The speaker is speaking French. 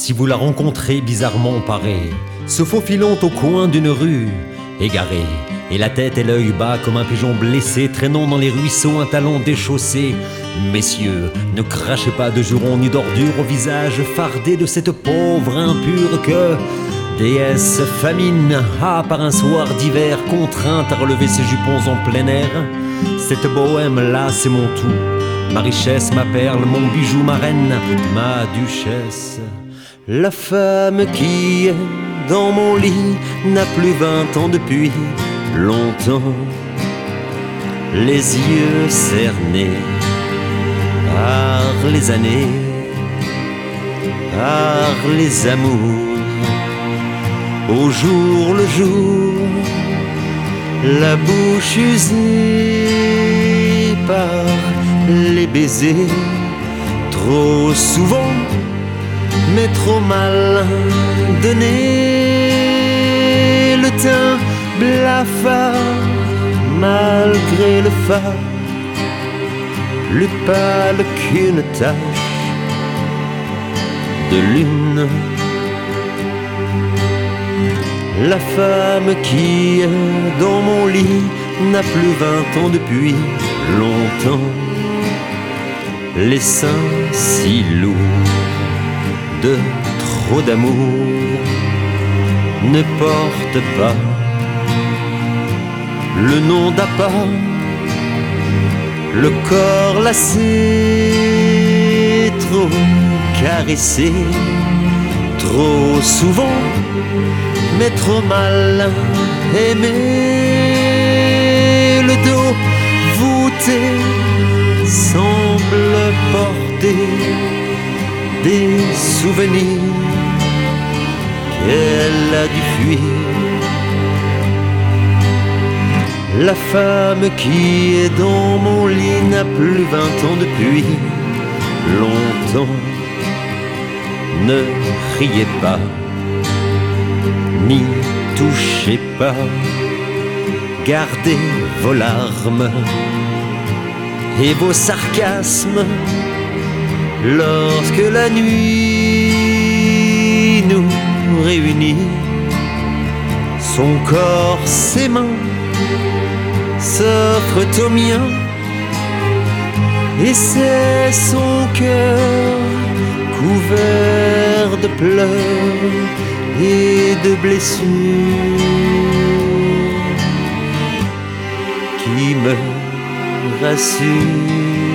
Si vous la rencontrez bizarrement parée, se faufilant au coin d'une rue, égarée, et la tête et l'œil bas comme un pigeon blessé traînant dans les ruisseaux un talon déchaussé. Messieurs, ne crachez pas de jurons ni d'ordures au visage fardé de cette pauvre impure que, déesse famine, a par un soir d'hiver contrainte à relever ses jupons en plein air. Cette bohème-là, c'est mon tout. Ma richesse, ma perle, mon bijou, ma reine, ma duchesse. La femme qui est dans mon lit n'a plus vingt ans depuis longtemps, les yeux cernés par les années, par les amours, au jour le jour, la bouche usée par les baisers, trop souvent, mais trop mal donné le teint blafard malgré le phare, plus pâle qu'une tache de lune. La femme qui est dans mon lit n'a plus vingt ans depuis longtemps. Les seins si lourds de trop d'amour ne portent pas le nom d'appât, le corps lassé, trop caressé, trop souvent, mais trop mal aimé, le dos voûté semble porter des souvenirs. Qu'elle a dû fuir. La femme qui est dans mon lit n'a plus vingt ans depuis. Longtemps. Ne riez pas, ni touchez pas, gardez vos larmes et vos sarcasmes lorsque la nuit nous réunit. Son corps, ses mains s'offre au mien et c'est son cœur couvert de pleurs et de blessures qui me rassure.